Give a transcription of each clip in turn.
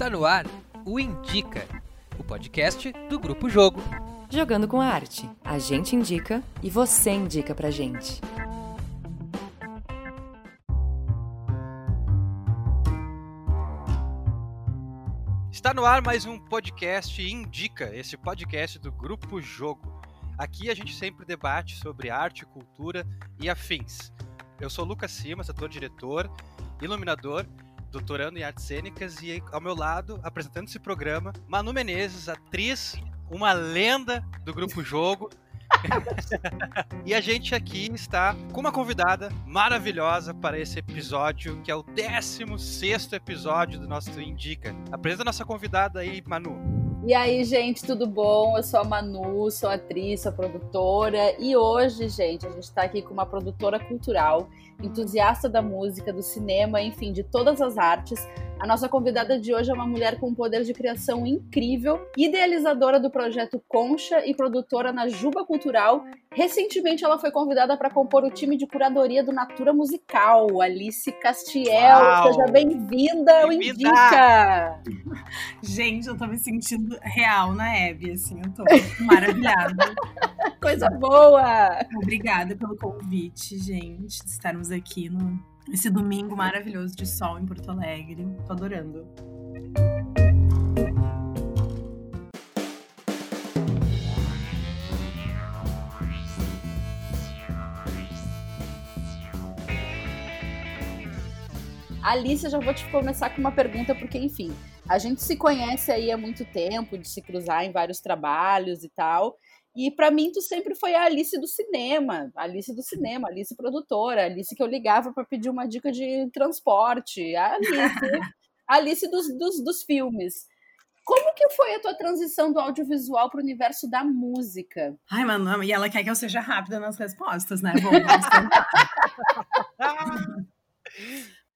Está no ar o Indica, o podcast do Grupo Jogo. Jogando com a arte. A gente indica e você indica pra gente. Está no ar mais um podcast Indica, esse podcast do Grupo Jogo. Aqui a gente sempre debate sobre arte, cultura e afins. Eu sou Lucas Simas, ator-diretor, iluminador doutorando em artes cênicas, e ao meu lado, apresentando esse programa, Manu Menezes, atriz, uma lenda do grupo Jogo. e a gente aqui está com uma convidada maravilhosa para esse episódio, que é o 16 episódio do nosso Indica. Apresenta a nossa convidada aí, Manu. E aí, gente, tudo bom? Eu sou a Manu, sou atriz, sou produtora. E hoje, gente, a gente está aqui com uma produtora cultural entusiasta da música, do cinema, enfim, de todas as artes. A nossa convidada de hoje é uma mulher com um poder de criação incrível, idealizadora do projeto Concha e produtora na Juba Cultural. Recentemente, ela foi convidada para compor o time de curadoria do Natura Musical, Alice Castiel. Uau. Seja bem-vinda ao Indica! Gente, eu tô me sentindo real na Hebe, assim, eu tô maravilhada. Coisa boa! Obrigada pelo convite, gente, de estarmos aqui no, esse domingo maravilhoso de sol em Porto Alegre. Tô adorando. Alice, eu já vou te começar com uma pergunta, porque, enfim, a gente se conhece aí há muito tempo, de se cruzar em vários trabalhos e tal. E para mim, tu sempre foi a Alice do cinema, a Alice do cinema, Alice produtora, Alice que eu ligava para pedir uma dica de transporte, a Alice, a Alice dos, dos, dos filmes. Como que foi a tua transição do audiovisual para o universo da música? Ai, mano, e ela quer que eu seja rápida nas respostas, né? Bom,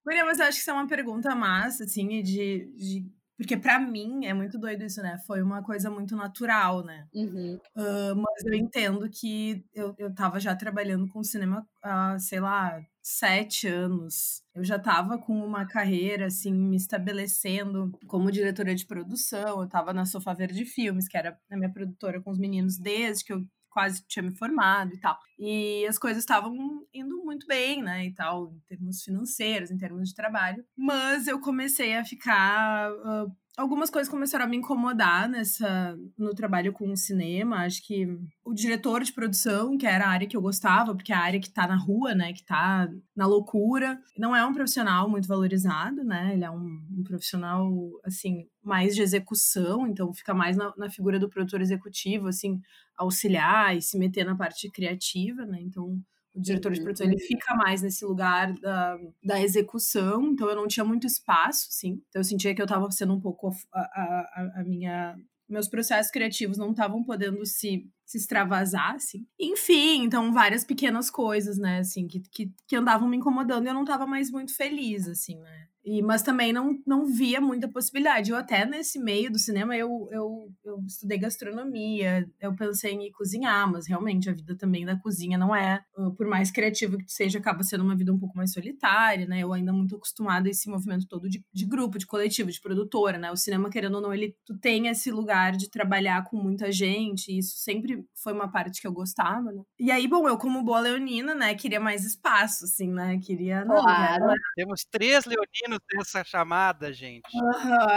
Maria, mas eu acho que isso é uma pergunta massa, assim, de, de porque para mim é muito doido isso, né? Foi uma coisa muito natural, né? Uhum. Uh, mas eu entendo que eu, eu tava já trabalhando com cinema há, sei lá, sete anos. Eu já tava com uma carreira, assim, me estabelecendo como diretora de produção. Eu tava na Sofá Verde Filmes, que era a minha produtora com os meninos desde que eu quase tinha me formado e tal. E as coisas estavam indo muito bem, né, e tal, em termos financeiros, em termos de trabalho. Mas eu comecei a ficar uh, algumas coisas começaram a me incomodar nessa no trabalho com o cinema. Acho que o diretor de produção, que era a área que eu gostava, porque é a área que tá na rua, né, que tá na loucura, não é um profissional muito valorizado, né? Ele é um, um profissional assim mais de execução, então fica mais na, na, figura do produtor executivo, assim, auxiliar e se meter na parte criativa, né? Então o diretor de produção ele fica mais nesse lugar da, da execução, então eu não tinha muito espaço, sim. Então eu sentia que eu estava sendo um pouco a, a, a minha meus processos criativos não estavam podendo se, se extravasar, assim. Enfim, então várias pequenas coisas, né, assim, que, que, que andavam me incomodando e eu não estava mais muito feliz, assim, né. E, mas também não, não via muita possibilidade. Eu até nesse meio do cinema eu, eu, eu estudei gastronomia, eu pensei em cozinhar, mas realmente a vida também da cozinha não é, por mais criativa que seja, acaba sendo uma vida um pouco mais solitária, né? Eu ainda muito acostumada a esse movimento todo de, de grupo, de coletivo, de produtora, né? O cinema, querendo ou não, ele tu tem esse lugar de trabalhar com muita gente, e isso sempre foi uma parte que eu gostava, né? E aí, bom, eu como boa leonina, né, queria mais espaço, assim, né? Queria... Claro. Não, Temos três leoninos dessa chamada, gente.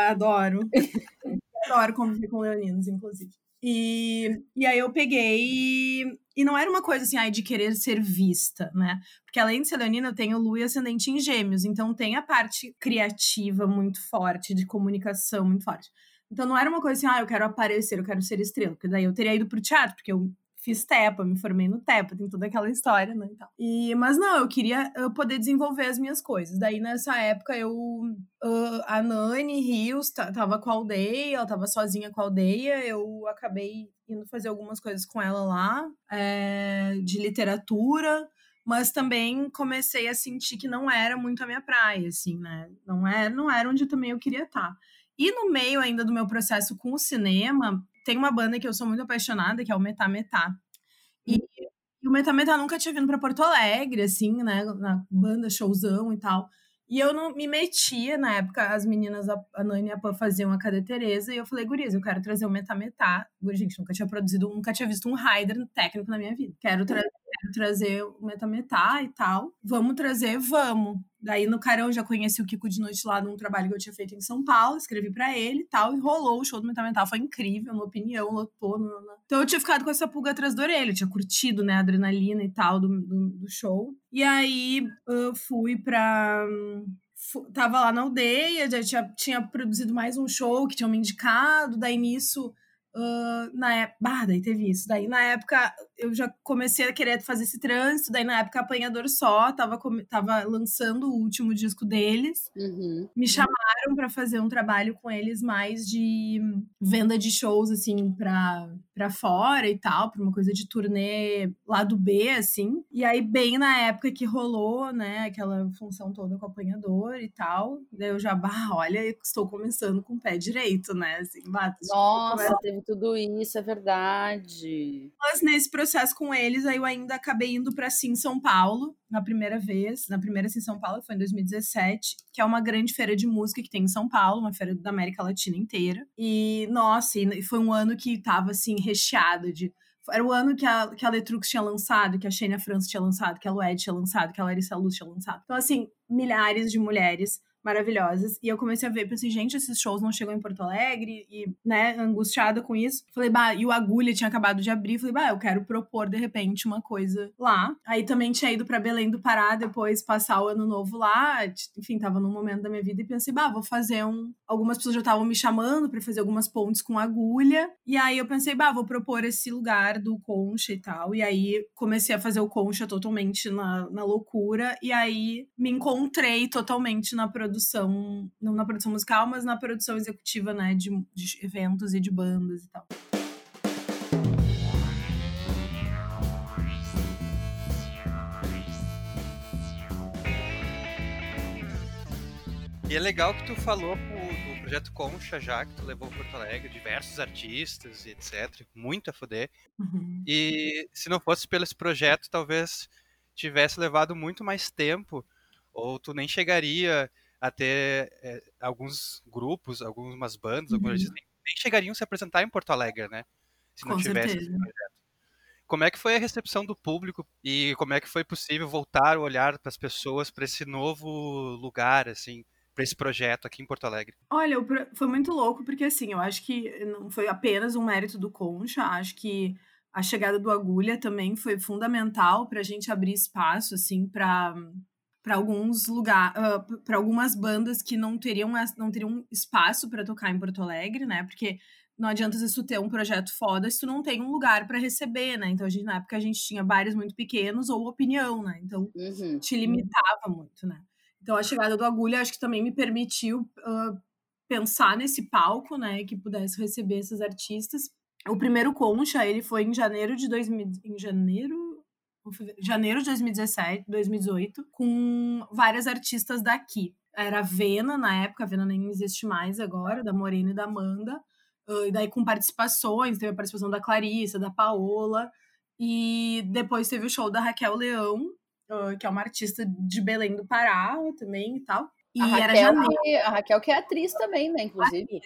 adoro. adoro conviver com leoninos, inclusive. E, e aí eu peguei. E não era uma coisa assim, ai, de querer ser vista, né? Porque além de ser leonina, eu tenho lua e ascendente em gêmeos. Então tem a parte criativa muito forte, de comunicação muito forte. Então não era uma coisa assim, ah, eu quero aparecer, eu quero ser estrela. Porque daí eu teria ido pro teatro, porque eu fiz TEPA, me formei no TEPA, tem toda aquela história, né? E, e mas não, eu queria eu poder desenvolver as minhas coisas. Daí nessa época eu. Uh, a Nani Rios tava com a aldeia, ela tava sozinha com a aldeia, eu acabei indo fazer algumas coisas com ela lá, é, de literatura mas também comecei a sentir que não era muito a minha praia, assim, né? Não é, não era onde também eu queria estar. E no meio ainda do meu processo com o cinema, tem uma banda que eu sou muito apaixonada, que é o Metá Metá. E, hum. o Metá Metá nunca tinha vindo para Porto Alegre, assim, né? Na banda, showzão e tal. E eu não me metia, na época, as meninas, a, Nani e a Pan faziam a Cadê Tereza, e eu falei, gurias, eu quero trazer o Metametá. Gente, nunca tinha produzido, nunca tinha visto um rider técnico na minha vida. Quero, tra quero trazer o Metametá e tal. Vamos trazer, vamos. Daí no Carão já conheci o Kiko de noite lá num trabalho que eu tinha feito em São Paulo, escrevi para ele e tal, e rolou o show do Metamental, foi incrível, na opinião, lotou. No, no... Então eu tinha ficado com essa pulga atrás da orelha, eu tinha curtido, né, a adrenalina e tal do, do, do show. E aí eu fui pra. Tava lá na aldeia, já tinha, tinha produzido mais um show que tinham me indicado, daí nisso Uh, na época. Bah, daí teve isso. Daí, na época, eu já comecei a querer fazer esse trânsito. Daí, na época, Apanhador Só tava, tava lançando o último disco deles. Uhum. Me chamaram para fazer um trabalho com eles mais de venda de shows, assim, pra, pra fora e tal, pra uma coisa de turnê lá do B, assim. E aí, bem na época que rolou, né, aquela função toda com Apanhador e tal. Daí eu já, bah, olha, estou começando com o pé direito, né? Assim, bah, Nossa, teve tudo isso, é verdade. Mas nesse processo com eles, aí eu ainda acabei indo para Sim São Paulo, na primeira vez, na primeira Sim São Paulo, foi em 2017, que é uma grande feira de música que tem em São Paulo, uma feira da América Latina inteira. E, nossa, e foi um ano que tava, assim, recheado de era o ano que a, que a Letrux tinha lançado, que a Shania França tinha lançado, que a Lued tinha lançado, que a Larissa Luz tinha lançado. Então, assim, milhares de mulheres maravilhosas. E eu comecei a ver, pensei, gente, esses shows não chegam em Porto Alegre, e, né, angustiada com isso. Falei, bah, e o Agulha tinha acabado de abrir. Falei, bah, eu quero propor, de repente, uma coisa lá. Aí também tinha ido para Belém do Pará, depois passar o ano novo lá. Enfim, tava num momento da minha vida e pensei, bah, vou fazer um. Algumas pessoas já estavam me chamando para fazer algumas pontes com agulha. E aí eu pensei, bah, vou propor esse lugar do Concha e tal. E aí comecei a fazer o Concha totalmente na, na loucura. E aí me encontrei totalmente na produção produção, não na produção musical, mas na produção executiva, né, de, de eventos e de bandas e tal. E é legal que tu falou do projeto Concha já, que tu levou Porto Alegre, diversos artistas e etc. Muito a foder. Uhum. E se não fosse pelo esse projeto, talvez tivesse levado muito mais tempo, ou tu nem chegaria até é, alguns grupos, algumas bandas, uhum. algumas nem, nem chegariam a se apresentar em Porto Alegre, né? Se não Com tivesse certeza. esse projeto. Como é que foi a recepção do público e como é que foi possível voltar o olhar para as pessoas para esse novo lugar, assim, para esse projeto aqui em Porto Alegre? Olha, foi muito louco porque assim, eu acho que não foi apenas um mérito do Concha, acho que a chegada do Agulha também foi fundamental para a gente abrir espaço assim para para alguns lugares, uh, para algumas bandas que não teriam não teriam espaço para tocar em Porto Alegre, né? Porque não adianta se tu ter um projeto foda se tu não tem um lugar para receber, né? Então a gente na época a gente tinha bares muito pequenos ou opinião, né? Então uhum. te limitava muito, né? Então a chegada do Agulha acho que também me permitiu uh, pensar nesse palco, né, que pudesse receber esses artistas. O primeiro Concha, ele foi em janeiro de 2000, em janeiro janeiro de 2017, 2018, com várias artistas daqui. Era a Vena, na época, a Vena nem existe mais agora, da Morena e da Amanda. E daí com participações, teve a participação da Clarissa, da Paola. E depois teve o show da Raquel Leão, que é uma artista de Belém do Pará também e tal. E a Raquel, que, a Raquel que é atriz também, né, inclusive.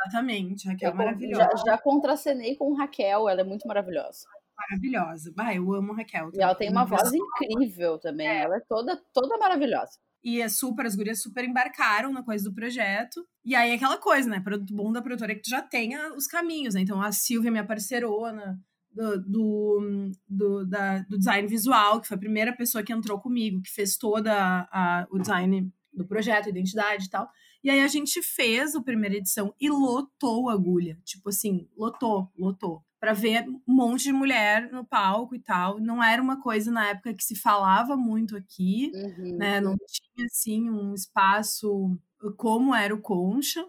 Exatamente, Raquel é maravilhosa. Já, já contracenei com Raquel, ela é muito maravilhosa maravilhosa. Bah, eu amo a Raquel. E ela tem uma voz incrível também. É. Ela é toda, toda maravilhosa. E é super, as gurias super embarcaram na coisa do projeto. E aí aquela coisa, né? Produto bom da produtora é que tu já tenha os caminhos, né? Então a Silvia, minha parceirona do, do, do, da, do design visual, que foi a primeira pessoa que entrou comigo, que fez toda a, o design do projeto, identidade e tal. E aí a gente fez a primeira edição e lotou a agulha. Tipo assim, lotou, lotou para ver um monte de mulher no palco e tal. Não era uma coisa na época que se falava muito aqui, uhum. né? Não tinha assim um espaço como era o Concha.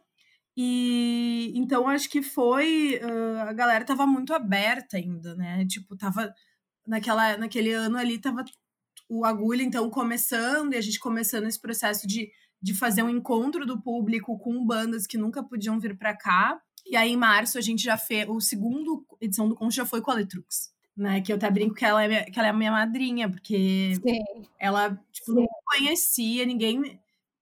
E então acho que foi uh, a galera tava muito aberta ainda, né? Tipo, tava naquela naquele ano ali tava o agulha então começando e a gente começando esse processo de de fazer um encontro do público com bandas que nunca podiam vir para cá. E aí, em março, a gente já fez. O segundo edição do Concha já foi com a Letrux. Né, que eu até brinco que ela é, minha, que ela é a minha madrinha, porque Sim. ela tipo, Sim. não conhecia ninguém.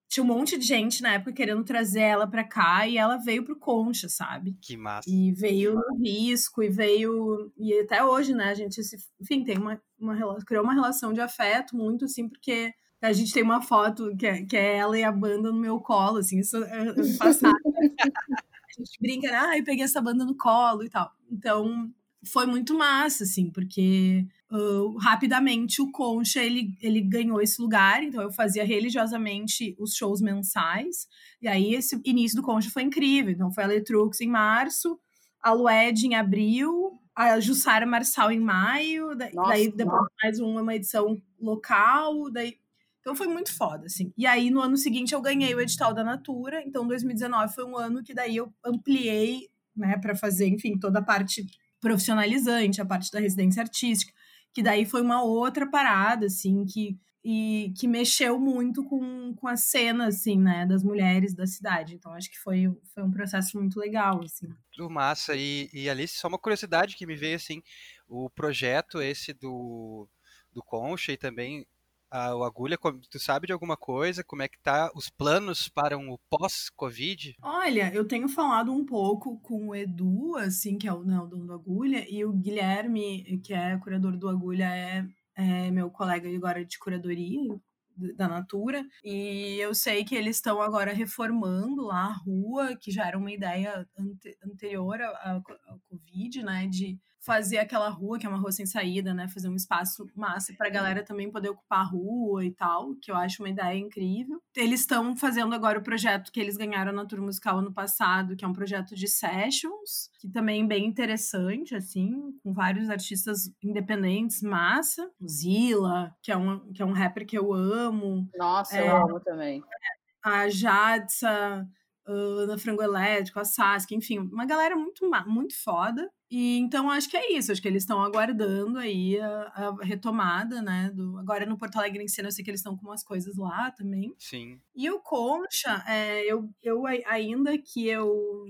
tinha um monte de gente na época querendo trazer ela para cá e ela veio pro Concha, sabe? Que massa. E veio no risco e veio e até hoje, né, a gente se, enfim, tem uma, uma criou uma relação de afeto muito assim, porque a gente tem uma foto que é, que é ela e a banda no meu colo, assim, isso é, é passado. a gente brinca, né? Ah, eu peguei essa banda no colo e tal. Então, foi muito massa, assim, porque uh, rapidamente o Concha ele, ele ganhou esse lugar, então eu fazia religiosamente os shows mensais, e aí esse início do Concha foi incrível. Então foi a Letrux em março, a Lued em abril, a Jussara Marçal em maio, daí, nossa, daí depois nossa. mais uma, uma edição local, daí então foi muito foda, assim. E aí, no ano seguinte, eu ganhei o edital da Natura. Então, 2019 foi um ano que daí eu ampliei, né, para fazer, enfim, toda a parte profissionalizante, a parte da residência artística que daí foi uma outra parada, assim, que, e, que mexeu muito com, com a cena, assim, né, das mulheres da cidade. Então, acho que foi, foi um processo muito legal, assim. Muito massa. E, e Alice, só uma curiosidade que me veio, assim, o projeto esse do, do Concha e também a, o Agulha, tu sabe de alguma coisa? Como é que tá os planos para um pós-Covid? Olha, eu tenho falado um pouco com o Edu, assim, que é o, né, dono do Agulha, e o Guilherme, que é curador do Agulha, é, é meu colega agora de curadoria, da Natura. E eu sei que eles estão agora reformando lá a rua, que já era uma ideia ante anterior ao Covid, né? De fazer aquela rua, que é uma rua sem saída, né? Fazer um espaço massa para a galera também poder ocupar a rua e tal, que eu acho uma ideia incrível. Eles estão fazendo agora o projeto que eles ganharam na Tour Musical ano passado, que é um projeto de sessions, que também é bem interessante, assim, com vários artistas independentes, massa. Zila, que é um, que é um rapper que eu amo. Nossa, é, eu amo também. A Jadsa, Ana Frango Elétrico, a Sasuke, enfim, uma galera muito, muito foda. E então acho que é isso, acho que eles estão aguardando aí a, a, retomada, né? Do, agora no Porto Alegre em cena, eu sei que eles estão com umas coisas lá também. Sim. E o Concha, é, eu, eu ainda que eu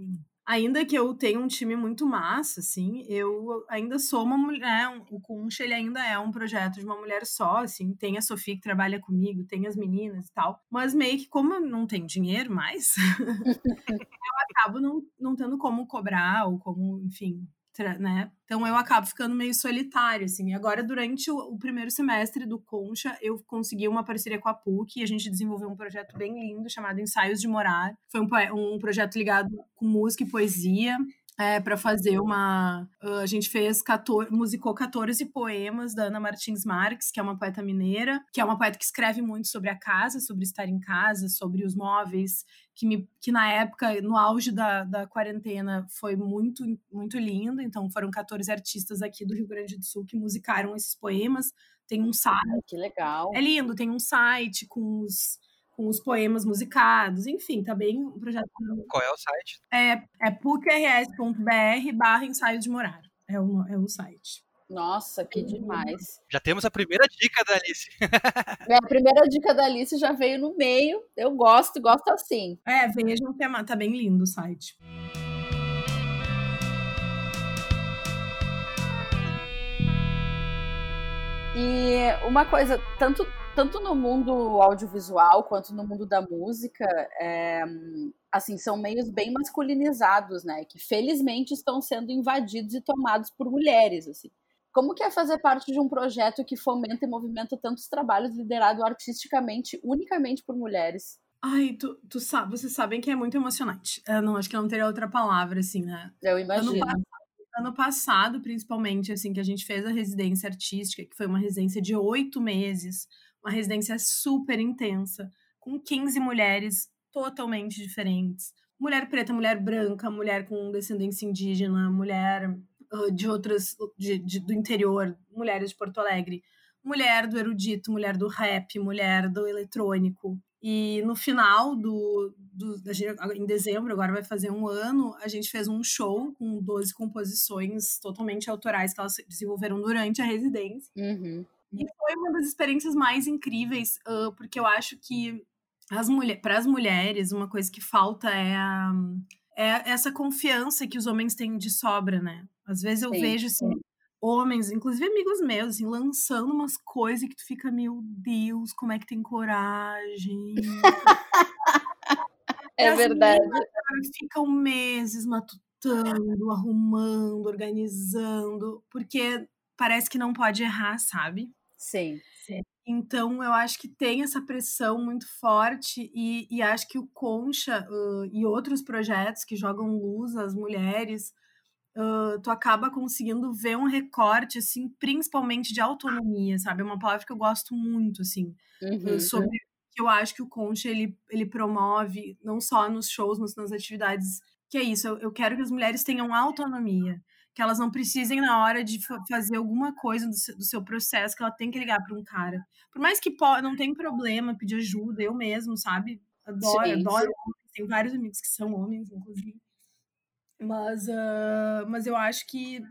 ainda que eu tenha um time muito massa, assim, eu ainda sou uma mulher, o Concha, ele ainda é um projeto de uma mulher só, assim, tem a Sofia que trabalha comigo, tem as meninas e tal, mas meio que como eu não tenho dinheiro mais, eu acabo não, não tendo como cobrar ou como, enfim, né? Então eu acabo ficando meio solitário, assim. E agora, durante o, o, primeiro semestre do Concha, eu consegui uma parceria com a PUC e a gente desenvolveu um projeto bem lindo chamado Ensaios de Morar. Foi um, um projeto ligado com música e poesia é, para fazer uma. A gente fez 14, musicou 14 poemas da Ana Martins Marques, que é uma poeta mineira, que é uma poeta que escreve muito sobre a casa, sobre estar em casa, sobre os móveis, que, me, que na época, no auge da, da quarentena, foi muito, muito lindo. Então, foram 14 artistas aqui do Rio Grande do Sul que musicaram esses poemas. Tem um site. Que legal. É lindo, tem um site com os com os poemas musicados, enfim, tá bem um projeto. Qual é o site? É, é pucrs.br barra ensaio de morar. É o, é o site. Nossa, que demais. Já temos a primeira dica da Alice. é, a primeira dica da Alice já veio no meio. Eu gosto, gosto assim. É, vejam que é, tá bem lindo o site. E uma coisa, tanto tanto no mundo audiovisual quanto no mundo da música, é, assim, são meios bem masculinizados, né? Que felizmente estão sendo invadidos e tomados por mulheres, assim. Como que é fazer parte de um projeto que fomenta e movimenta tantos trabalhos liderado artisticamente, unicamente por mulheres? Ai, tu, tu sabe, vocês sabem que é muito emocionante. Eu não, acho que não teria outra palavra, assim, né? Eu imagino. Ano, ano passado, principalmente, assim, que a gente fez a residência artística, que foi uma residência de oito meses, uma residência super intensa, com 15 mulheres totalmente diferentes. Mulher preta, mulher branca, mulher com descendência indígena, mulher uh, de outras de, de, do interior, mulheres de Porto Alegre, mulher do erudito, mulher do rap, mulher do eletrônico. E no final do, do em dezembro, agora vai fazer um ano, a gente fez um show com 12 composições totalmente autorais que elas desenvolveram durante a residência. Uhum. E foi uma das experiências mais incríveis, uh, porque eu acho que as mulher, para as mulheres, uma coisa que falta é, a, é essa confiança que os homens têm de sobra, né? Às vezes eu sim, vejo assim, sim. homens, inclusive amigos meus, assim, lançando umas coisas que tu fica, meu Deus, como é que tem coragem? É verdade. ficam meses matutando, arrumando, organizando, porque parece que não pode errar, sabe? Sim. Sim. Então, eu acho que tem essa pressão muito forte e, e acho que o Concha uh, e outros projetos que jogam luz às mulheres, uh, tu acaba conseguindo ver um recorte, assim, principalmente de autonomia, sabe? É uma palavra que eu gosto muito, assim, uhum. sobre que eu acho que o Concha, ele, ele promove, não só nos shows, mas nas atividades, que é isso, eu, eu quero que as mulheres tenham autonomia, que elas não precisem, na hora de fazer alguma coisa do seu, do seu processo, que ela tem que ligar para um cara. Por mais que não tem problema pedir ajuda, eu mesmo, sabe? Adoro, sim, adoro homens. Tenho vários amigos que são homens, inclusive. Mas, uh, mas eu acho que,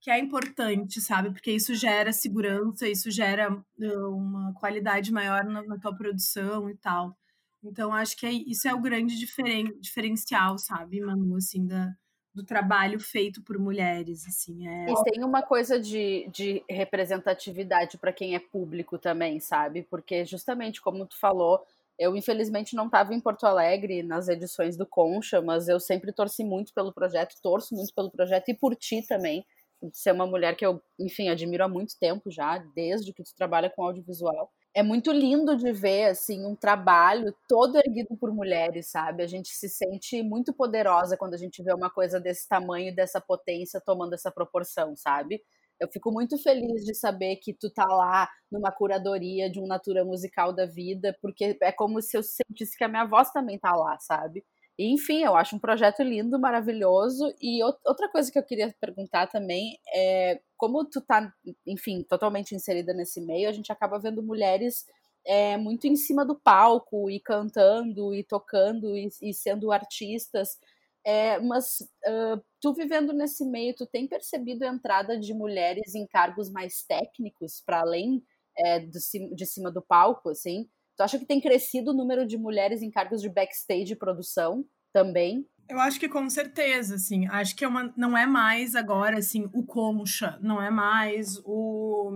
que é importante, sabe? Porque isso gera segurança, isso gera uh, uma qualidade maior na, na, tua produção e tal. Então, acho que é, isso é o grande diferen, diferencial, sabe, Manu, assim, da, do trabalho feito por mulheres, assim. É... E tem uma coisa de, de representatividade para quem é público também, sabe? Porque justamente como tu falou, eu infelizmente não estava em Porto Alegre nas edições do Concha, mas eu sempre torci muito pelo projeto, torço muito pelo projeto e por ti também. Ser uma mulher que eu, enfim, admiro há muito tempo já, desde que tu trabalha com audiovisual é muito lindo de ver assim um trabalho todo erguido por mulheres, sabe? A gente se sente muito poderosa quando a gente vê uma coisa desse tamanho, dessa potência tomando essa proporção, sabe? Eu fico muito feliz de saber que tu tá lá numa curadoria de um Natura Musical da vida, porque é como se eu sentisse que a minha voz também tá lá, sabe? E, enfim, eu acho um projeto lindo, maravilhoso. E outra coisa que eu queria perguntar também é como tu tá, enfim, totalmente inserida nesse meio, a gente acaba vendo mulheres é, muito em cima do palco e cantando e tocando e, e sendo artistas. É, mas uh, tu vivendo nesse meio, tu tem percebido a entrada de mulheres em cargos mais técnicos para além é, do, de cima do palco, assim? Tu acha que tem crescido o número de mulheres em cargos de backstage e produção também? Eu acho que com certeza, assim. Acho que é uma, não é mais agora, assim, o Concha, não é mais o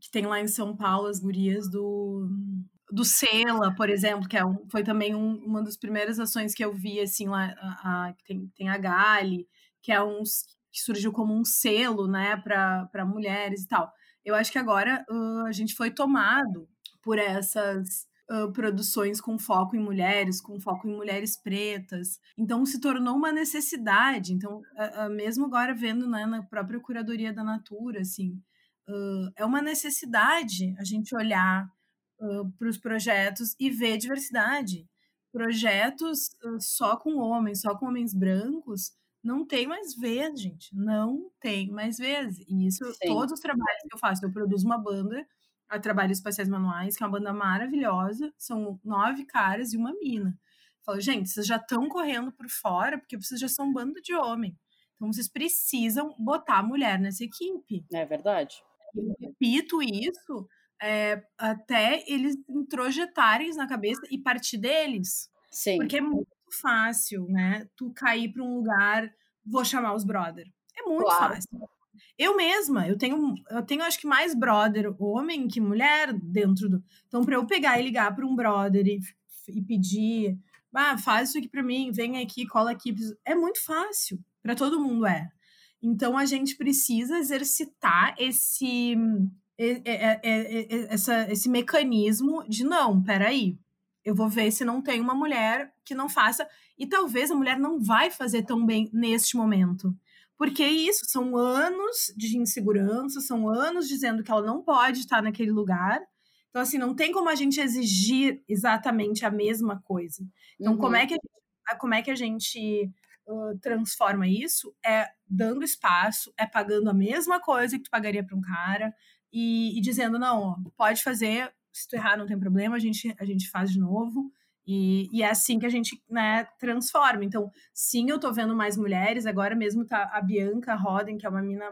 que tem lá em São Paulo as gurias do do Sela, por exemplo, que é um, foi também um, uma das primeiras ações que eu vi, assim, lá, a, a, tem, tem a Gali, que é um que surgiu como um selo, né, para mulheres e tal. Eu acho que agora uh, a gente foi tomado por essas uh, produções com foco em mulheres, com foco em mulheres pretas. Então se tornou uma necessidade. Então, uh, uh, mesmo agora vendo né, na própria curadoria da Natura, assim, é uma necessidade a gente olhar para os projetos e ver diversidade. Projetos só com homens, só com homens brancos, não tem mais vez, gente. Não tem mais vez. E isso, Sim. todos os trabalhos que eu faço, eu produzo uma banda a Trabalhos Espaciais Manuais, que é uma banda maravilhosa. São nove caras e uma mina. Falo, gente, vocês já estão correndo por fora porque vocês já são um bando de homem. Então vocês precisam botar a mulher nessa equipe. É verdade. Eu repito isso é, até eles introjetarem na cabeça e partir deles. Sim. Porque é muito fácil, né? Tu cair para um lugar, vou chamar os brother. É muito claro. fácil. Eu mesma, eu tenho, eu tenho acho que mais brother homem que mulher dentro do. Então, para eu pegar e ligar para um brother e, e pedir, ah, faz isso aqui para mim, vem aqui, cola aqui, é muito fácil. Para todo mundo é. Então, a gente precisa exercitar esse, essa, esse mecanismo de não, peraí, eu vou ver se não tem uma mulher que não faça, e talvez a mulher não vai fazer tão bem neste momento. Porque é isso, são anos de insegurança, são anos dizendo que ela não pode estar naquele lugar. Então, assim, não tem como a gente exigir exatamente a mesma coisa. Então, uhum. como é que a gente, como é que a gente uh, transforma isso? É dando espaço, é pagando a mesma coisa que tu pagaria para um cara e, e dizendo, não, ó, pode fazer, se tu errar não tem problema, a gente, a gente faz de novo. E, e, é assim que a gente né, transforma. Então, sim, eu tô vendo mais mulheres. Agora mesmo tá a Bianca Roden, que é uma mina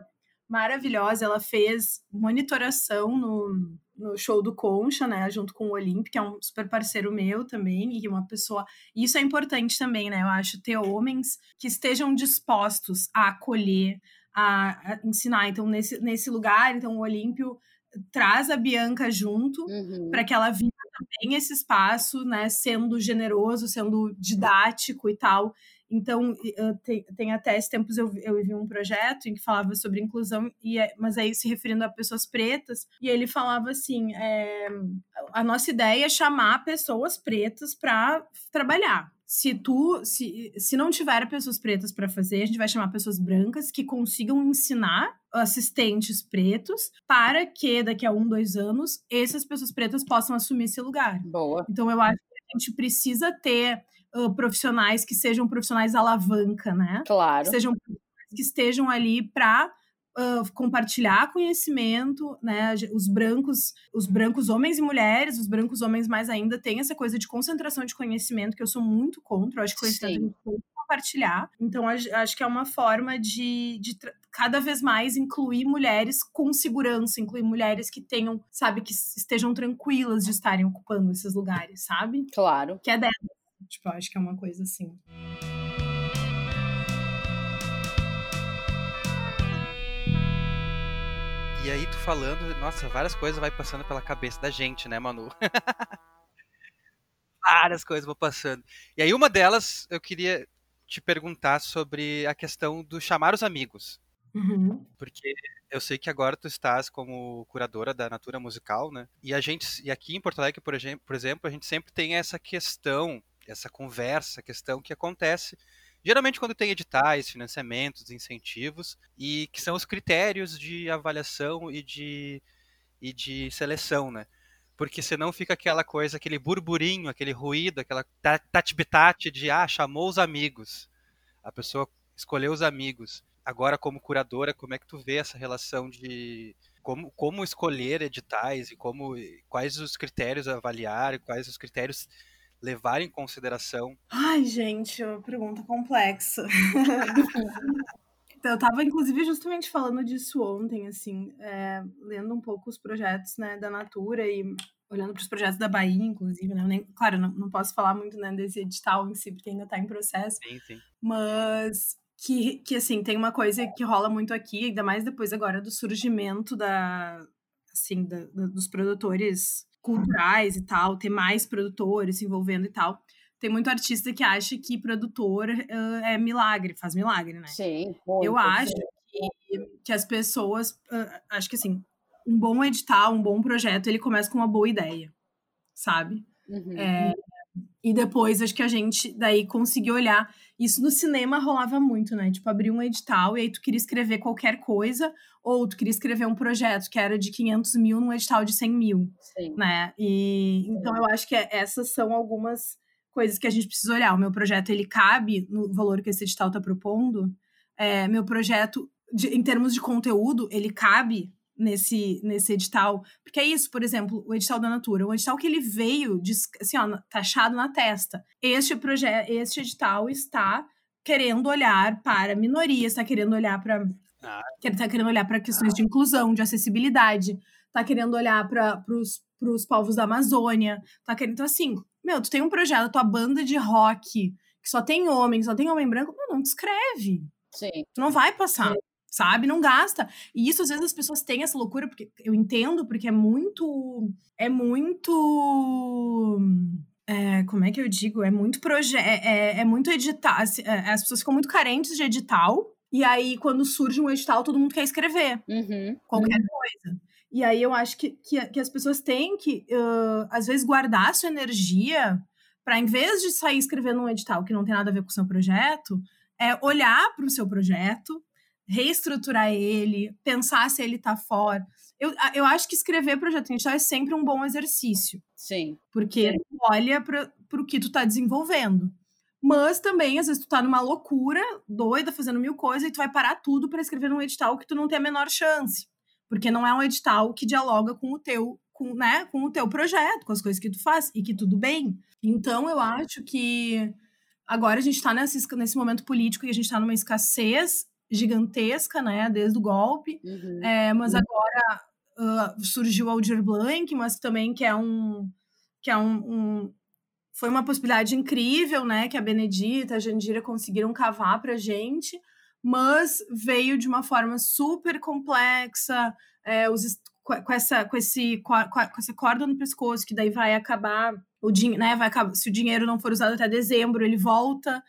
maravilhosa. Ela fez monitoração no, no show do Concha, né? Junto com o Olimp, que é um super parceiro meu também, e uma pessoa. Isso é importante também, né? Eu acho ter homens que estejam dispostos a acolher, a, a ensinar. Então, nesse, nesse lugar, então, o Olímpio traz a Bianca junto uhum. para que ela viva também esse espaço, né, sendo generoso, sendo didático e tal. Então, tem, até esses tempos eu, eu vi um projeto em que falava sobre inclusão, e, é, mas aí se referindo a pessoas pretas, e ele falava assim: é, a nossa ideia é chamar pessoas pretas para trabalhar. Se tu, se, se não tiver pessoas pretas para fazer, a gente vai chamar pessoas brancas que consigam ensinar assistentes pretos para que daqui a um, dois anos essas pessoas pretas possam assumir esse lugar. Boa. Então eu acho que a gente precisa ter uh, profissionais que sejam profissionais alavanca, né? Claro. Que sejam que estejam ali para uh, compartilhar conhecimento, né? Os brancos, os brancos homens e mulheres, os brancos homens mais ainda têm essa coisa de concentração de conhecimento que eu sou muito contra. Eu acho que conhecimento tem que compartilhar. Então acho que é uma forma de, de cada vez mais incluir mulheres com segurança, incluir mulheres que tenham, sabe, que estejam tranquilas de estarem ocupando esses lugares, sabe? Claro. Que é dela. Tipo, acho que é uma coisa assim. E aí, tu falando, nossa, várias coisas vai passando pela cabeça da gente, né, Manu? várias coisas vão passando. E aí, uma delas, eu queria te perguntar sobre a questão do chamar os amigos. Uhum. Porque eu sei que agora tu estás como curadora da Natura Musical, né? E a gente, e aqui em Porto Alegre, por exemplo, a gente sempre tem essa questão essa conversa, questão que acontece geralmente quando tem editais, financiamentos, incentivos, e que são os critérios de avaliação e de, e de seleção, né? Porque senão fica aquela coisa, aquele burburinho, aquele ruído, aquela tatibitate de, ah, chamou os amigos. A pessoa escolheu os amigos. Agora, como curadora, como é que tu vê essa relação de como, como escolher editais e como quais os critérios avaliar, quais os critérios levar em consideração? Ai, gente, uma pergunta complexa. então, eu estava, inclusive, justamente falando disso ontem, assim, é, lendo um pouco os projetos né, da Natura e olhando para os projetos da Bahia, inclusive, né? Nem, claro, não, não posso falar muito né, desse edital em si, porque ainda está em processo. Sim, sim. Mas que, que, assim, tem uma coisa que rola muito aqui, ainda mais depois agora do surgimento da, assim, da, da, dos produtores culturais e tal, ter mais produtores se envolvendo e tal. Tem muito artista que acha que produtor uh, é milagre, faz milagre, né? Sim. Muito, Eu acho que, que, as pessoas. Uh, acho que assim, um bom edital, um bom projeto, ele começa com uma boa ideia, sabe? Uhum. É, e depois acho que a gente daí conseguiu olhar. Isso no cinema rolava muito, né? Tipo, abrir um edital e aí tu queria escrever qualquer coisa, ou tu queria escrever um projeto que era de 500 mil num edital de 100 mil, Sim. né? E então eu acho que essas são algumas coisas que a gente precisa olhar. O meu projeto, ele cabe no valor que esse edital está propondo. É, meu projeto, de, em termos de conteúdo, ele cabe nesse, nesse edital. Porque é isso, por exemplo, o edital da Natura. O edital que ele veio, de, assim, ó, taxado na testa. Este, projeto, este edital está querendo olhar para minorias, está querendo olhar para. Ah. Está querendo olhar para questões de inclusão, de acessibilidade, está querendo olhar para os povos da Amazônia, tá querendo. Então, assim, meu, tu tem um projeto, tua banda de rock, que só tem homem, só tem homem branco, não, não te escreve. Sim. Tu não vai passar. Sim sabe? Não gasta. E isso às vezes as pessoas têm essa loucura, porque eu entendo, porque é muito. É muito. É, como é que eu digo? É muito projeto. É, é, é, muito edital. Assim, é, as pessoas ficam muito carentes de edital. E aí, quando surge um edital, todo mundo quer escrever. Uhum. Qualquer uhum. coisa. E aí eu acho que, que, que as pessoas têm que, uh, às vezes, guardar a sua energia para, em vez de sair escrevendo um edital que não tem nada a ver com o seu projeto, é olhar para o seu projeto, reestruturar ele, pensar se ele tá fora. Eu, eu acho que escrever projeto inicial é sempre um bom exercício. Sim. Porque Sim. tu olha para o que tu tá desenvolvendo. Mas também, às vezes, tu tá numa loucura, doida, fazendo mil coisas, e tu vai parar tudo para escrever um edital que tu não tem a menor chance. Porque não é um edital que dialoga com o teu, com, né, com o teu projeto, com as coisas que tu faz, e que tudo bem. Então, eu acho que agora a gente está nesse, nesse momento político e a gente está numa escassez gigantesca, né, desde o golpe, uhum. é, mas agora uh, surgiu o Aldir Blanc, mas também que é um que é um, um, foi uma possibilidade incrível, né, que a Benedita, a Jandira conseguiram cavar para gente, mas veio de uma forma super complexa, é, os, com, essa, com, esse, com, essa corda no pescoço, que daí vai acabar o dinheiro, né? Vai acabar, se o dinheiro não for usado até dezembro, ele volta.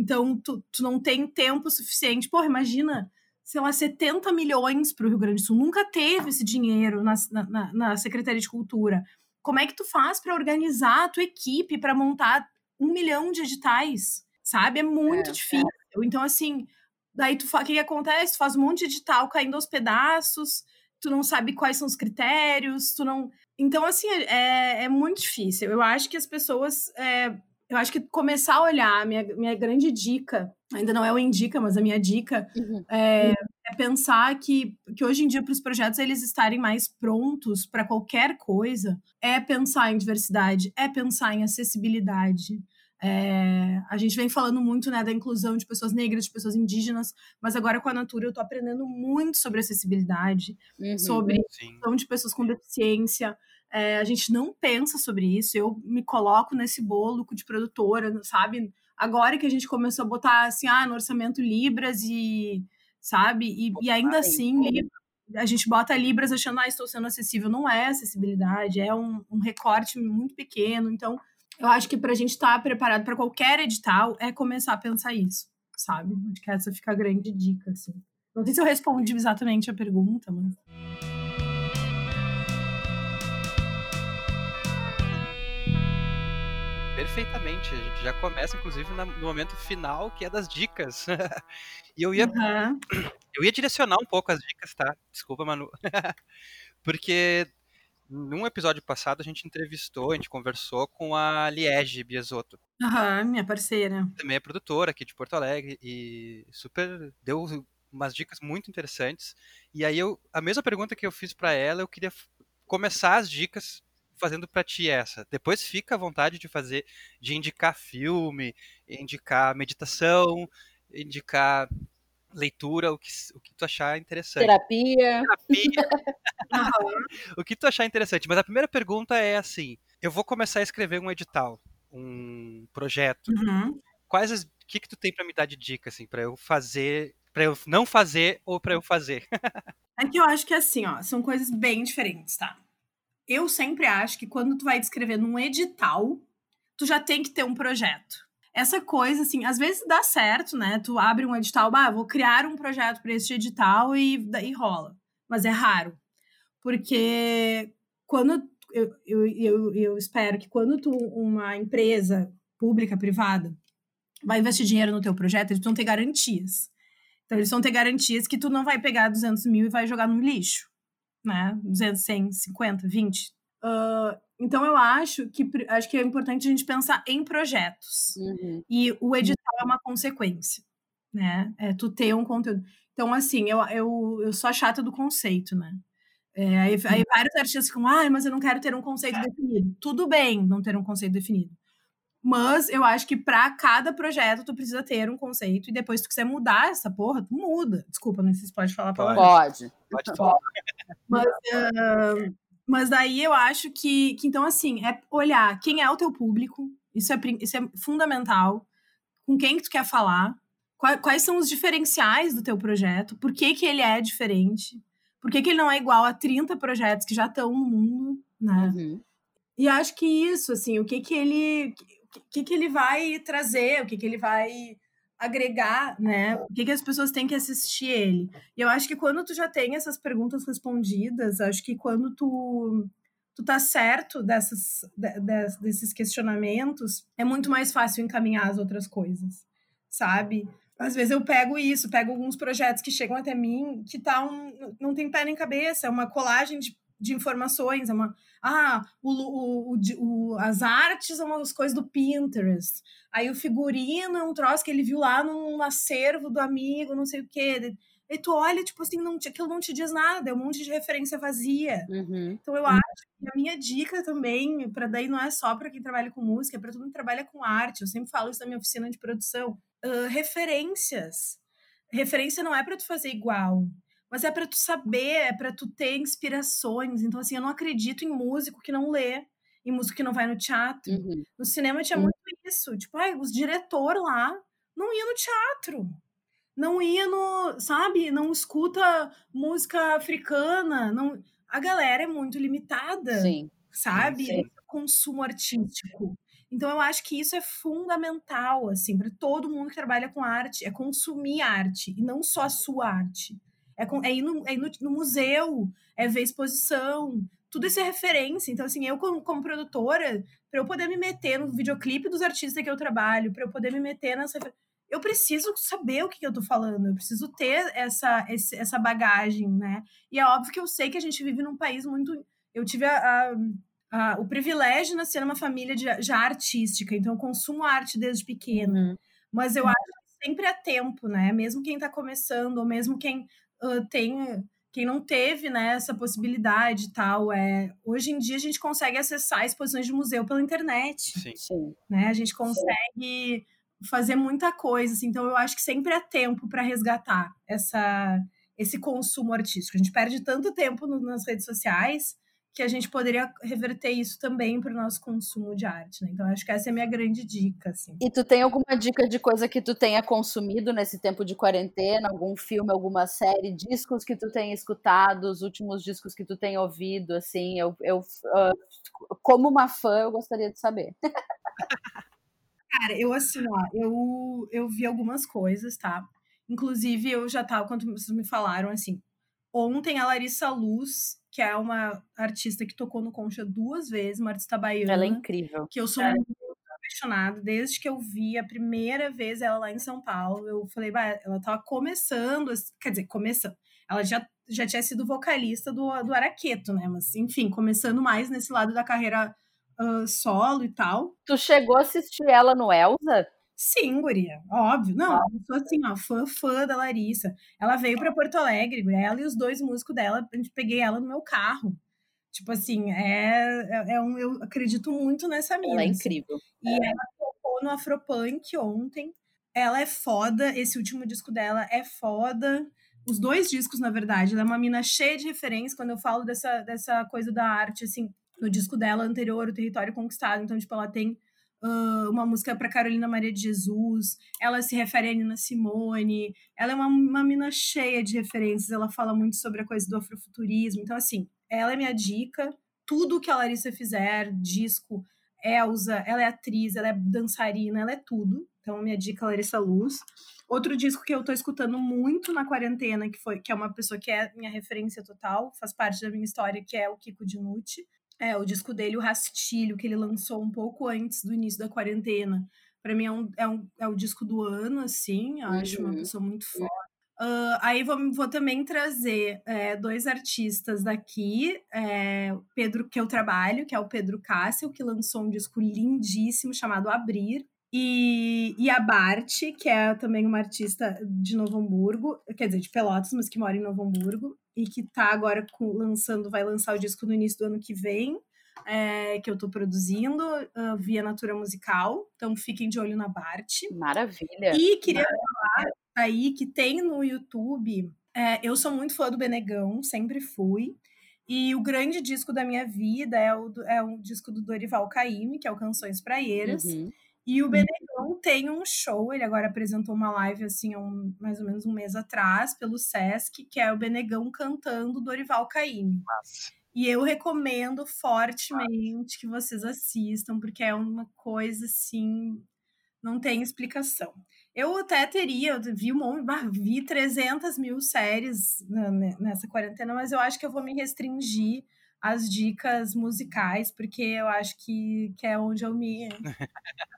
Então, tu, tu não tem tempo suficiente. Porra, imagina, sei lá, 70 milhões para o Rio Grande do Sul. Nunca teve esse dinheiro na, na, na Secretaria de Cultura. Como é que tu faz para organizar a tua equipe para montar um milhão de editais? Sabe? É muito é, é. difícil. É. Então, assim, daí tu o que, que acontece? Tu faz um monte de edital caindo aos pedaços tu não sabe quais são os critérios, tu não. Então, assim, é, é muito difícil. Eu acho que as pessoas. É, eu acho que começar a olhar, minha, minha grande dica, ainda não é o indica, mas a minha dica uhum. é, é, pensar que, que hoje em dia, para os projetos eles estarem mais prontos para qualquer coisa, é pensar em diversidade, é pensar em acessibilidade, é, a gente vem falando muito né, da inclusão de pessoas negras, de pessoas indígenas, mas agora com a Natura eu estou aprendendo muito sobre acessibilidade, uhum, sobre inclusão de pessoas com deficiência. É, a gente não pensa sobre isso. Eu me coloco nesse bolo de produtora, sabe? Agora que a gente começou a botar assim, ah, no orçamento Libras e sabe? E, e ainda assim, a gente bota Libras achando, ah, estou sendo acessível. Não é acessibilidade, é um, um recorte muito pequeno. Então, eu acho que para a gente estar tá preparado para qualquer edital é começar a pensar isso, sabe? Acho que essa fica a grande dica, assim. Não sei se eu respondi exatamente a pergunta, mas. Perfeitamente. A gente já começa, inclusive, no momento final, que é das dicas. e eu ia. Uhum. Eu ia direcionar um pouco as dicas, tá? Desculpa, Manu. Porque num episódio passado a gente entrevistou, a gente conversou com a Liege Biesotto. Aham, minha parceira. Também é produtora aqui de Porto Alegre e super deu umas dicas muito interessantes. E aí eu a mesma pergunta que eu fiz para ela, eu queria começar as dicas fazendo para ti essa. Depois fica à vontade de fazer de indicar filme, indicar meditação, indicar leitura, o que, o que tu achar interessante. Terapia. Terapia. o que tu achar interessante. Mas a primeira pergunta é assim: eu vou começar a escrever um edital, um projeto. Uhum. Quais as. O que, que tu tem para me dar de dica, assim, para eu fazer, para eu não fazer ou para eu fazer? é que eu acho que assim, ó, são coisas bem diferentes, tá? Eu sempre acho que quando tu vai descrever num edital, tu já tem que ter um projeto essa coisa, assim, às vezes dá certo, né? Tu abre um edital, ah, vou criar um projeto para este edital e daí rola. Mas é raro. Porque quando eu, eu, eu, eu espero que quando tu, uma empresa pública, privada, vai investir dinheiro no teu projeto, eles vão ter garantias. Então, eles vão ter garantias que tu não vai pegar 200 mil e vai jogar no lixo, né? 200, 100, 50, 20. Uh, então eu acho que acho que é importante a gente pensar em projetos. Uhum. E o edital é uma consequência, né? É tu ter um conteúdo. Então, assim, eu, eu, eu sou a chata do conceito, né? É, aí, aí, vários artistas ficam, ah, mas eu não quero ter um conceito definido. Tudo bem não ter um conceito definido. Mas eu acho que para cada projeto tu precisa ter um conceito e depois se tu quiser mudar essa porra, tu muda. Desculpa, não sei se pode falar para Pode. Pode falar. Mas, uh, mas daí eu acho que, que, então, assim, é olhar quem é o teu público, isso é, isso é fundamental, com quem que tu quer falar, quais, quais são os diferenciais do teu projeto, por que, que ele é diferente, por que, que ele não é igual a 30 projetos que já estão no mundo, né? Uhum. E acho que isso, assim, o que que ele, o que que ele vai trazer, o que que ele vai agregar, né? O que, que as pessoas têm que assistir ele. E eu acho que quando tu já tem essas perguntas respondidas, acho que quando tu tu tá certo dessas, de, de, desses questionamentos, é muito mais fácil encaminhar as outras coisas, sabe? Às vezes eu pego isso, pego alguns projetos que chegam até mim que tá um, não tem pé nem cabeça, é uma colagem de de informações, é uma ah, o, o, o, as artes são as coisas do Pinterest. Aí o figurino é um troço que ele viu lá num acervo do amigo, não sei o quê. E tu olha, tipo assim, não, aquilo não te diz nada, é um monte de referência vazia. Uhum. Então eu acho que a minha dica também, para daí não é só para quem trabalha com música, é para todo mundo que trabalha com arte. Eu sempre falo isso na minha oficina de produção. Uh, referências. Referência não é para tu fazer igual mas é para tu saber, é para tu ter inspirações. Então, assim, eu não acredito em músico que não lê, em músico que não vai no teatro. Uhum. No cinema tinha uhum. muito isso. Tipo, ai, os diretor lá não ia no teatro. Não ia no, sabe? Não escuta música africana. Não... a galera é muito limitada. Sim. Sabe? Sim. Consumo artístico. Então eu acho que isso é fundamental, assim, para todo mundo que trabalha com arte, é consumir arte, e não só a sua arte. É, com, é ir, no, é ir no, no, museu, é ver exposição, tudo isso é referência. Então, assim, eu como, como produtora, para eu poder me meter no videoclipe dos artistas que eu trabalho, para eu poder me meter nessa eu preciso saber o que eu tô falando, eu preciso ter essa, essa bagagem, né? E é óbvio que eu sei que a gente vive num país muito. Eu tive a, a, a, o privilégio de nascer numa família de, já artística, então eu consumo arte desde pequena. Uhum. Mas eu acho que sempre é tempo, né? Mesmo quem está começando, ou mesmo quem uh, tem. Quem não teve né, essa possibilidade e tal, é, hoje em dia a gente consegue acessar exposições de museu pela internet. Sim. Sim. Né? A gente consegue Sim fazer muita coisa, assim, então eu acho que sempre é tempo para resgatar essa esse consumo artístico. A gente perde tanto tempo no, nas redes sociais que a gente poderia reverter isso também para o nosso consumo de arte, né? Então acho que essa é a minha grande dica, assim. E tu tem alguma dica de coisa que tu tenha consumido nesse tempo de quarentena, algum filme, alguma série, discos que tu tenha escutado, os últimos discos que tu tenha ouvido, assim, eu, eu uh, como uma fã eu gostaria de saber. Cara, eu assim, ó, eu, eu vi algumas coisas, tá? Inclusive, eu já tava, quando vocês me falaram, assim, ontem a Larissa Luz, que é uma artista que tocou no Concha duas vezes, uma artista baiana. Ela é incrível. Que eu sou é. muito apaixonada. Desde que eu vi a primeira vez ela lá em São Paulo, eu falei, bah, ela tava começando, quer dizer, começando. Ela já, já tinha sido vocalista do, do Araqueto, né? Mas, enfim, começando mais nesse lado da carreira uh, solo e tal. Tu chegou a assistir ela no Elsa? Sim, guria, óbvio. Não, ah. eu sou assim, ó, fã, fã da Larissa. Ela veio para Porto Alegre, guria, ela e os dois músicos dela, a gente peguei ela no meu carro. Tipo assim, é, é, é um, eu acredito muito nessa mina. Ela é assim. incrível. E é. ela tocou no Afropunk ontem. Ela é foda, esse último disco dela é foda. Os dois discos, na verdade, ela é uma mina cheia de referências. Quando eu falo dessa, dessa coisa da arte, assim, no disco dela anterior, O Território Conquistado. Então, tipo, ela tem uh, uma música para Carolina Maria de Jesus, ela se refere a Nina Simone, ela é uma, uma mina cheia de referências, ela fala muito sobre a coisa do afrofuturismo. Então, assim, ela é minha dica. Tudo que a Larissa fizer, disco, Elsa, ela é atriz, ela é dançarina, ela é tudo. Então, minha dica, Larissa Luz. Outro disco que eu tô escutando muito na quarentena, que foi que é uma pessoa que é minha referência total, faz parte da minha história, que é o Kiko Dinucci. É, o disco dele, o Rastilho, que ele lançou um pouco antes do início da quarentena. Para mim é, um, é, um, é o disco do ano, assim. Eu uhum. acho uma uhum. pessoa muito forte. Uh, aí vou, vou, também trazer é, dois artistas daqui, é, Pedro, que eu trabalho, que é o Pedro Cássio, que lançou um disco lindíssimo chamado Abrir, e, e a Bart, que é também uma artista de Novo Hamburgo, quer dizer, de Pelotas, mas que mora em Novo Hamburgo, e que tá agora com, lançando, vai lançar o disco no início do ano que vem, é, que eu tô produzindo, uh, via Natura Musical. Então fiquem de olho na Bart. Maravilha! E queria Maravilha. falar aí que tem no YouTube. É, eu sou muito fã do Benegão, sempre fui. E o grande disco da minha vida é o, é o disco do Dorival Caymmi, que é o Canções Praieiras. Uhum. E o uhum. Benegão tem um show, ele agora apresentou uma live assim, um, mais ou menos um mês atrás, pelo Sesc, que é o Benegão cantando Dorival Caymmi. E eu recomendo fortemente que vocês assistam, porque é uma coisa assim, não tem explicação. Eu até teria, eu vi, um, vi 300 mil séries nessa quarentena, mas eu acho que eu vou me restringir as dicas musicais, porque eu acho que, que é onde eu me,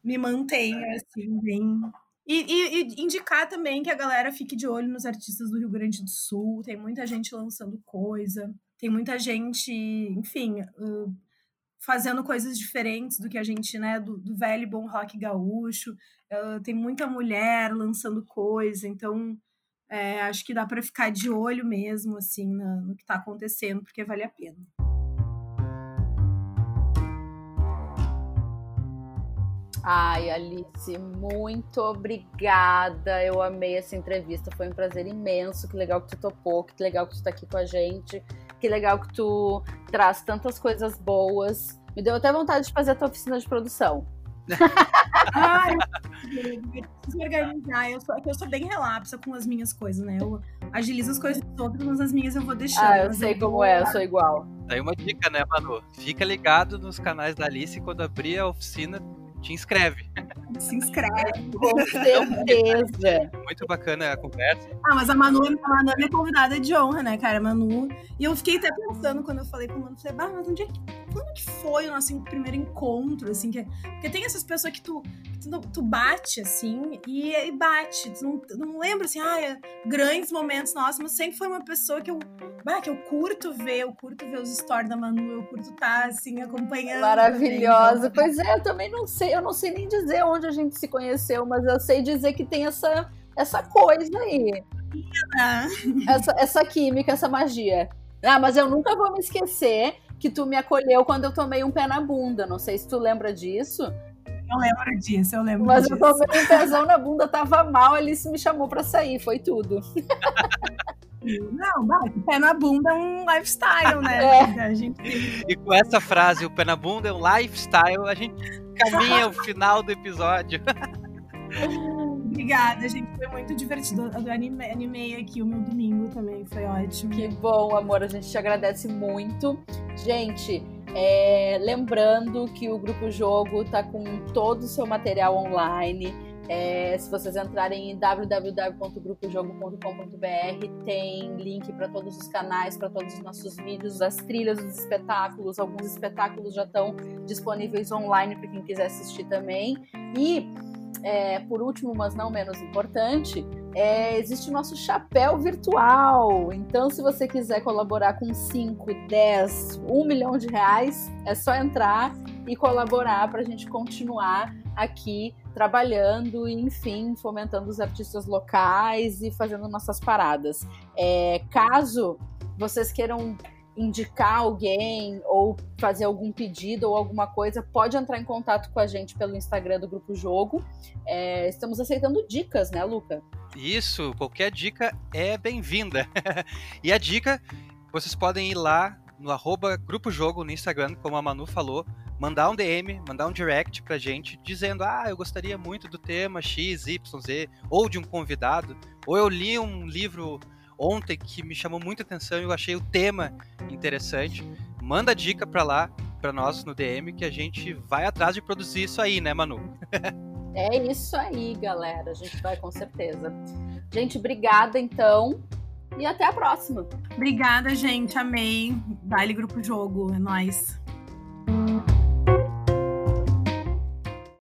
me mantenho, assim, bem. E, e, e, indicar também que a galera fique de olho nos artistas do Rio Grande do Sul, tem muita gente lançando coisa, tem muita gente, enfim, uh, fazendo coisas diferentes do que a gente, né, do, do velho bom rock gaúcho, uh, tem muita mulher lançando coisa, então é, acho que dá para ficar de olho mesmo, assim, no, no que está acontecendo, porque vale a pena. Ai, Alice, muito obrigada. Eu amei essa entrevista, foi um prazer imenso. Que legal que tu topou, que legal que tu tá aqui com a gente, que legal que tu traz tantas coisas boas. Me deu até vontade de fazer a tua oficina de produção. Ai, eu preciso organizar. Eu sou, é eu sou bem relapsa com as minhas coisas, né? Eu agilizo as coisas dos outros, mas as minhas eu vou deixando. Ah, eu sei eu como vou... é, eu sou igual. Daí uma dica, né, Manu? Fica ligado nos canais da Alice quando abrir a oficina te inscreve. Se inscreve. Com certeza. Muito bacana a conversa. Ah, mas a Manu, a Manu é minha convidada de honra, né, cara? A Manu. E eu fiquei até pensando quando eu falei com a Manu, falei, bah, mas onde é que. Quando que foi o nosso primeiro encontro, assim? Que, porque tem essas pessoas que tu, que tu, tu, bate, assim, e, e bate. Tu não, não lembra, assim, ah, é grandes momentos nossos, mas sempre foi uma pessoa que eu, bah, que eu curto ver, eu curto ver os stories da Manu, eu curto estar, tá, assim, acompanhando. Maravilhosa. Também, então. Pois é, eu também não sei eu não sei nem dizer onde a gente se conheceu, mas eu sei dizer que tem essa, essa coisa aí. Essa, essa química, essa magia. Ah, mas eu nunca vou me esquecer que tu me acolheu quando eu tomei um pé na bunda. Não sei se tu lembra disso. Eu lembro disso, eu lembro Mas disso. eu tomei um pezão na bunda, tava mal, ele me chamou pra sair, foi tudo. Não, vai, pé na bunda é um lifestyle, né? É. A gente... E com essa frase, o pé na bunda é um lifestyle, a gente caminha o final do episódio. Obrigada, gente. Foi muito divertido. Eu animei, aqui o meu domingo também, foi ótimo. Que bom, amor. A gente te agradece muito. Gente, é, lembrando que o Grupo Jogo tá com todo o seu material online é, se vocês entrarem em www.grupojogo.com.br, tem link para todos os canais, para todos os nossos vídeos, as trilhas dos espetáculos. Alguns espetáculos já estão disponíveis online para quem quiser assistir também. E, é, por último, mas não menos importante, é, existe o nosso chapéu virtual. Então, se você quiser colaborar com 5, 10, 1 milhão de reais, é só entrar e colaborar para a gente continuar aqui trabalhando e, enfim, fomentando os artistas locais e fazendo nossas paradas. É, caso vocês queiram indicar alguém ou fazer algum pedido ou alguma coisa, pode entrar em contato com a gente pelo Instagram do Grupo Jogo. É, estamos aceitando dicas, né, Luca? Isso, qualquer dica é bem-vinda. e a dica, vocês podem ir lá no arroba Grupo Jogo no Instagram, como a Manu falou, mandar um DM, mandar um direct pra gente, dizendo, ah, eu gostaria muito do tema X, Y, Z, ou de um convidado, ou eu li um livro ontem que me chamou muita atenção e eu achei o tema interessante. Manda dica pra lá, pra nós no DM, que a gente vai atrás de produzir isso aí, né, Manu? é isso aí, galera. A gente vai com certeza. Gente, obrigada então. E até a próxima. Obrigada, gente. Amei. Vale Grupo Jogo. É nóis.